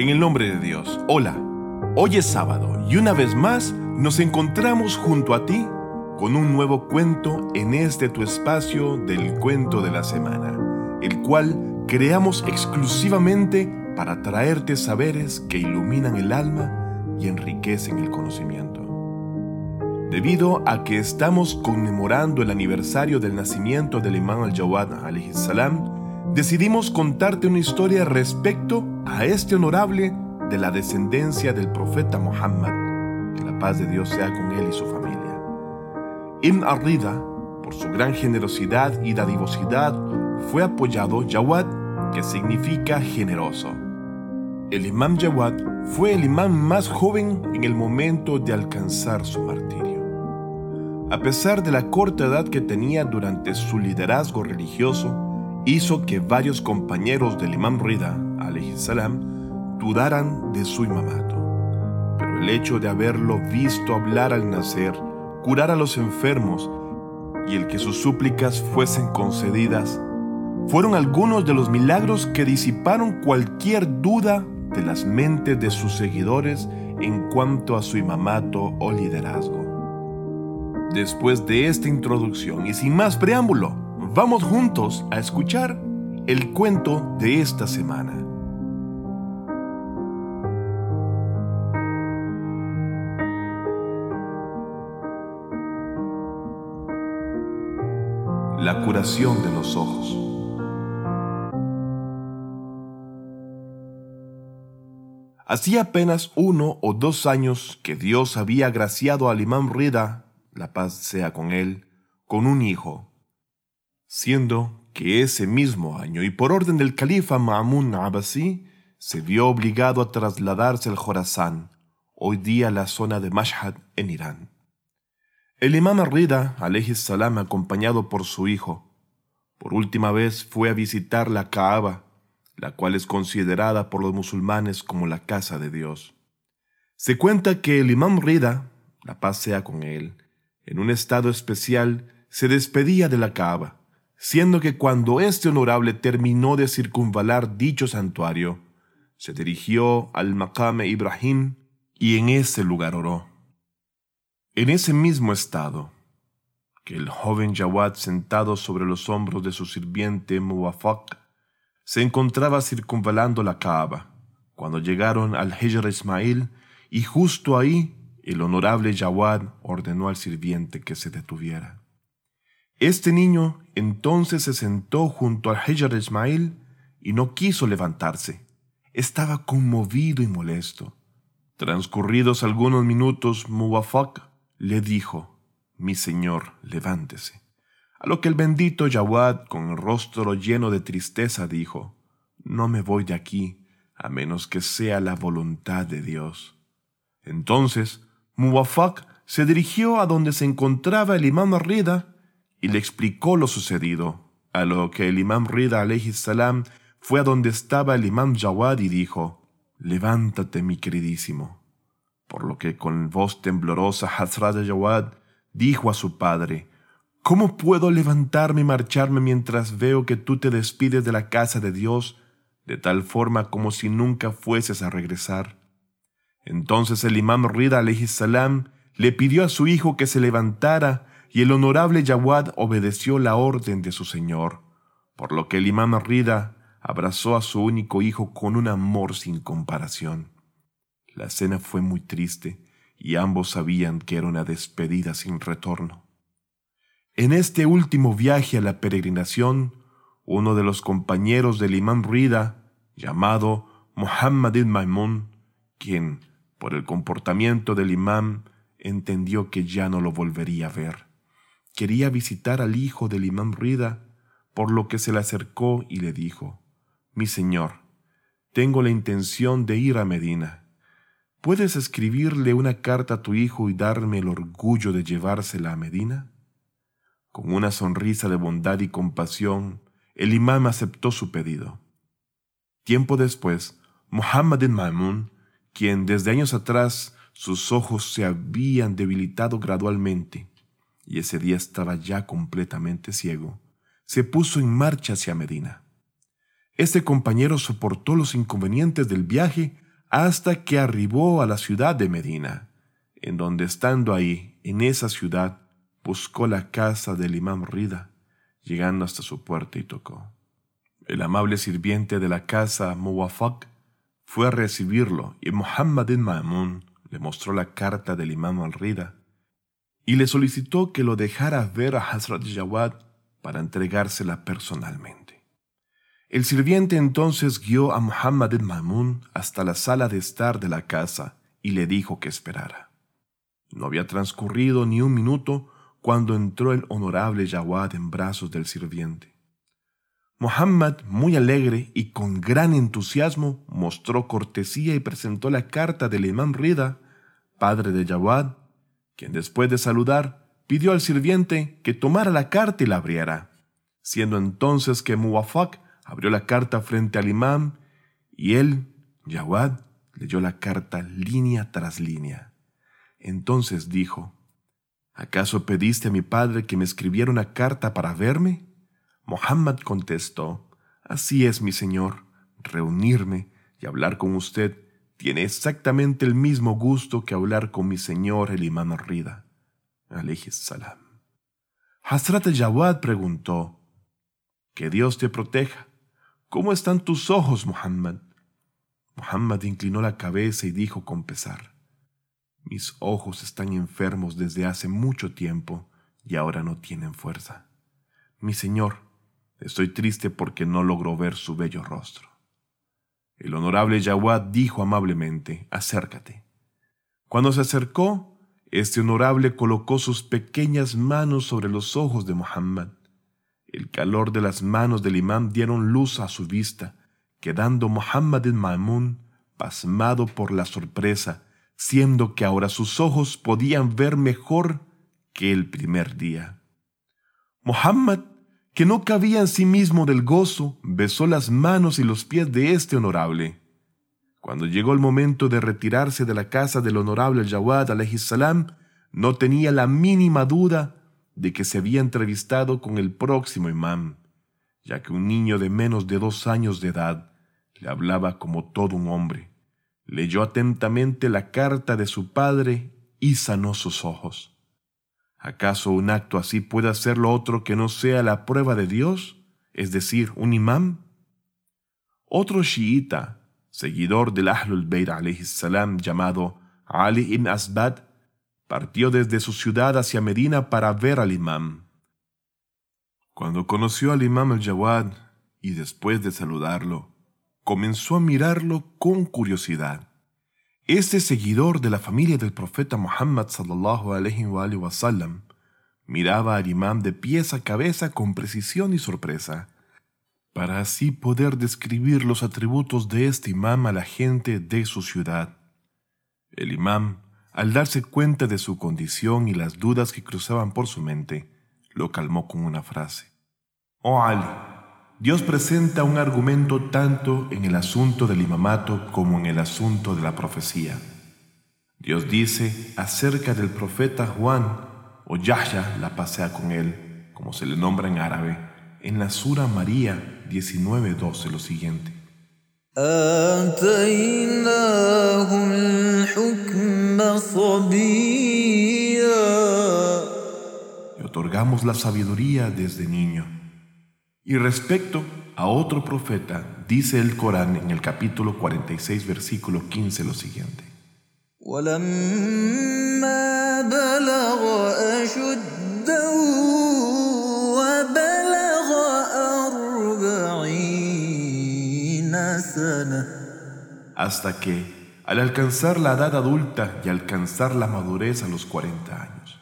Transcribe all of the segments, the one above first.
En el nombre de Dios, hola. Hoy es sábado y una vez más nos encontramos junto a ti con un nuevo cuento en este tu espacio del cuento de la semana, el cual creamos exclusivamente para traerte saberes que iluminan el alma y enriquecen el conocimiento. Debido a que estamos conmemorando el aniversario del nacimiento del imán al-Jawad salam, decidimos contarte una historia respecto a este honorable de la descendencia del profeta Muhammad, que la paz de Dios sea con él y su familia. Ibn Arrida, por su gran generosidad y dadivosidad, fue apoyado Jawad, que significa generoso. El imam Jawad fue el imán más joven en el momento de alcanzar su martirio. A pesar de la corta edad que tenía durante su liderazgo religioso, hizo que varios compañeros del imam Rida, salam, dudaran de su imamato. Pero el hecho de haberlo visto hablar al nacer, curar a los enfermos y el que sus súplicas fuesen concedidas, fueron algunos de los milagros que disiparon cualquier duda de las mentes de sus seguidores en cuanto a su imamato o liderazgo. Después de esta introducción y sin más preámbulo, Vamos juntos a escuchar el cuento de esta semana. La curación de los ojos. Hacía apenas uno o dos años que Dios había agraciado al imán Rida, la paz sea con él, con un hijo siendo que ese mismo año y por orden del califa Ma'mun Abbasi se vio obligado a trasladarse al Jorazán, hoy día la zona de Mashhad en Irán. El imam Rida, salam, acompañado por su hijo, por última vez fue a visitar la Kaaba, la cual es considerada por los musulmanes como la casa de Dios. Se cuenta que el imam Rida, la paz sea con él, en un estado especial, se despedía de la Kaaba siendo que cuando este honorable terminó de circunvalar dicho santuario, se dirigió al Maqame Ibrahim y en ese lugar oró. En ese mismo estado, que el joven Jawad sentado sobre los hombros de su sirviente Muwafaq se encontraba circunvalando la Kaaba, cuando llegaron al Hijr Ismail y justo ahí el honorable Jawad ordenó al sirviente que se detuviera. Este niño entonces se sentó junto al Hajar Ismail y no quiso levantarse. Estaba conmovido y molesto. Transcurridos algunos minutos, le dijo, Mi señor, levántese. A lo que el bendito Jawad, con el rostro lleno de tristeza, dijo, No me voy de aquí, a menos que sea la voluntad de Dios. Entonces, Muwafaq se dirigió a donde se encontraba el imam Arrida y le explicó lo sucedido, a lo que el imam Rida salam fue a donde estaba el imam Jawad y dijo, Levántate, mi queridísimo. Por lo que con voz temblorosa Hazrat Jawad dijo a su padre, ¿Cómo puedo levantarme y marcharme mientras veo que tú te despides de la casa de Dios de tal forma como si nunca fueses a regresar? Entonces el imam Rida salam le pidió a su hijo que se levantara y el honorable Jawad obedeció la orden de su señor, por lo que el imam Rida abrazó a su único hijo con un amor sin comparación. La cena fue muy triste y ambos sabían que era una despedida sin retorno. En este último viaje a la peregrinación, uno de los compañeros del imam Rida, llamado Muhammad ibn Maimun, quien, por el comportamiento del imam, entendió que ya no lo volvería a ver quería visitar al hijo del imán Rida, por lo que se le acercó y le dijo, Mi señor, tengo la intención de ir a Medina. ¿Puedes escribirle una carta a tu hijo y darme el orgullo de llevársela a Medina? Con una sonrisa de bondad y compasión, el imán aceptó su pedido. Tiempo después, Muhammad ibn Maimun, quien desde años atrás sus ojos se habían debilitado gradualmente, y ese día estaba ya completamente ciego, se puso en marcha hacia Medina. Este compañero soportó los inconvenientes del viaje hasta que arribó a la ciudad de Medina, en donde estando ahí, en esa ciudad, buscó la casa del imam Rida, llegando hasta su puerta y tocó. El amable sirviente de la casa, Muwafaq, fue a recibirlo y Muhammad bin Ma'mun le mostró la carta del imam al-Rida y le solicitó que lo dejara ver a Hazrat Jawad para entregársela personalmente. El sirviente entonces guió a Muhammad bin Ma'mun hasta la sala de estar de la casa y le dijo que esperara. No había transcurrido ni un minuto cuando entró el honorable Jawad en brazos del sirviente. Muhammad, muy alegre y con gran entusiasmo, mostró cortesía y presentó la carta del imán Rida, padre de Jawad, quien después de saludar pidió al sirviente que tomara la carta y la abriera, siendo entonces que Muwafaq abrió la carta frente al imán y él, Jawad, leyó la carta línea tras línea. Entonces dijo, ¿Acaso pediste a mi padre que me escribiera una carta para verme? Mohammed contestó, Así es, mi señor, reunirme y hablar con usted tiene exactamente el mismo gusto que hablar con mi señor el imán Rida. salam. Hasrat al-Jawad preguntó, Que Dios te proteja. ¿Cómo están tus ojos, Muhammad? Muhammad inclinó la cabeza y dijo con pesar, mis ojos están enfermos desde hace mucho tiempo y ahora no tienen fuerza. Mi señor, estoy triste porque no logro ver su bello rostro. El honorable Yawad dijo amablemente, acércate. Cuando se acercó, este honorable colocó sus pequeñas manos sobre los ojos de Muhammad. El calor de las manos del imán dieron luz a su vista, quedando Muhammad en Ma'mun pasmado por la sorpresa siendo que ahora sus ojos podían ver mejor que el primer día. Muhammad, que no cabía en sí mismo del gozo, besó las manos y los pies de este honorable. Cuando llegó el momento de retirarse de la casa del honorable Jawad salam, no tenía la mínima duda de que se había entrevistado con el próximo imán, ya que un niño de menos de dos años de edad le hablaba como todo un hombre leyó atentamente la carta de su padre y sanó sus ojos. ¿Acaso un acto así puede hacerlo otro que no sea la prueba de Dios, es decir, un imán? Otro chiita, seguidor del Ahlul Bayt salam llamado Ali ibn Asbad, partió desde su ciudad hacia Medina para ver al imán. Cuando conoció al imán al-Jawad y después de saludarlo, comenzó a mirarlo con curiosidad. Este seguidor de la familia del profeta Muhammad sallallahu alaihi wa sallam miraba al imán de pies a cabeza con precisión y sorpresa, para así poder describir los atributos de este imán a la gente de su ciudad. El imán, al darse cuenta de su condición y las dudas que cruzaban por su mente, lo calmó con una frase. Oh Ali, Dios presenta un argumento tanto en el asunto del imamato como en el asunto de la profecía. Dios dice acerca del profeta Juan, o Yahya la pasea con él, como se le nombra en árabe, en la Sura María 19.12 lo siguiente. Y otorgamos la sabiduría desde niño. Y respecto a otro profeta, dice el Corán en el capítulo 46, versículo 15 lo siguiente. Hasta que, al alcanzar la edad adulta y alcanzar la madurez a los 40 años.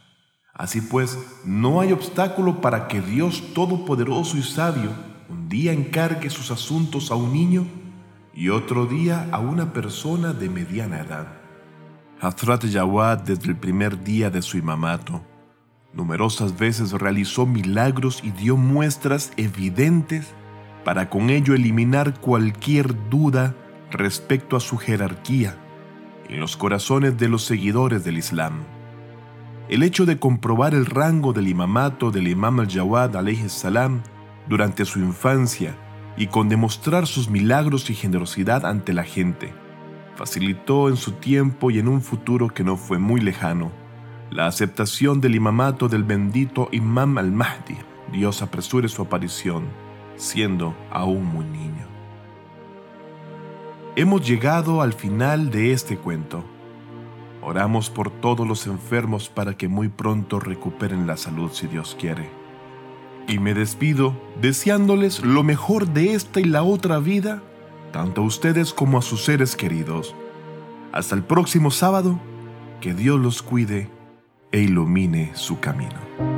Así pues, no hay obstáculo para que Dios Todopoderoso y Sabio un día encargue sus asuntos a un niño y otro día a una persona de mediana edad. Hazrat Jawad desde el primer día de su imamato numerosas veces realizó milagros y dio muestras evidentes para con ello eliminar cualquier duda respecto a su jerarquía en los corazones de los seguidores del Islam. El hecho de comprobar el rango del imamato del imam al-Jawad salam durante su infancia y con demostrar sus milagros y generosidad ante la gente, facilitó en su tiempo y en un futuro que no fue muy lejano la aceptación del imamato del bendito Imam al-Mahdi. Dios apresure su aparición, siendo aún muy niño. Hemos llegado al final de este cuento. Oramos por todos los enfermos para que muy pronto recuperen la salud si Dios quiere. Y me despido deseándoles lo mejor de esta y la otra vida, tanto a ustedes como a sus seres queridos. Hasta el próximo sábado, que Dios los cuide e ilumine su camino.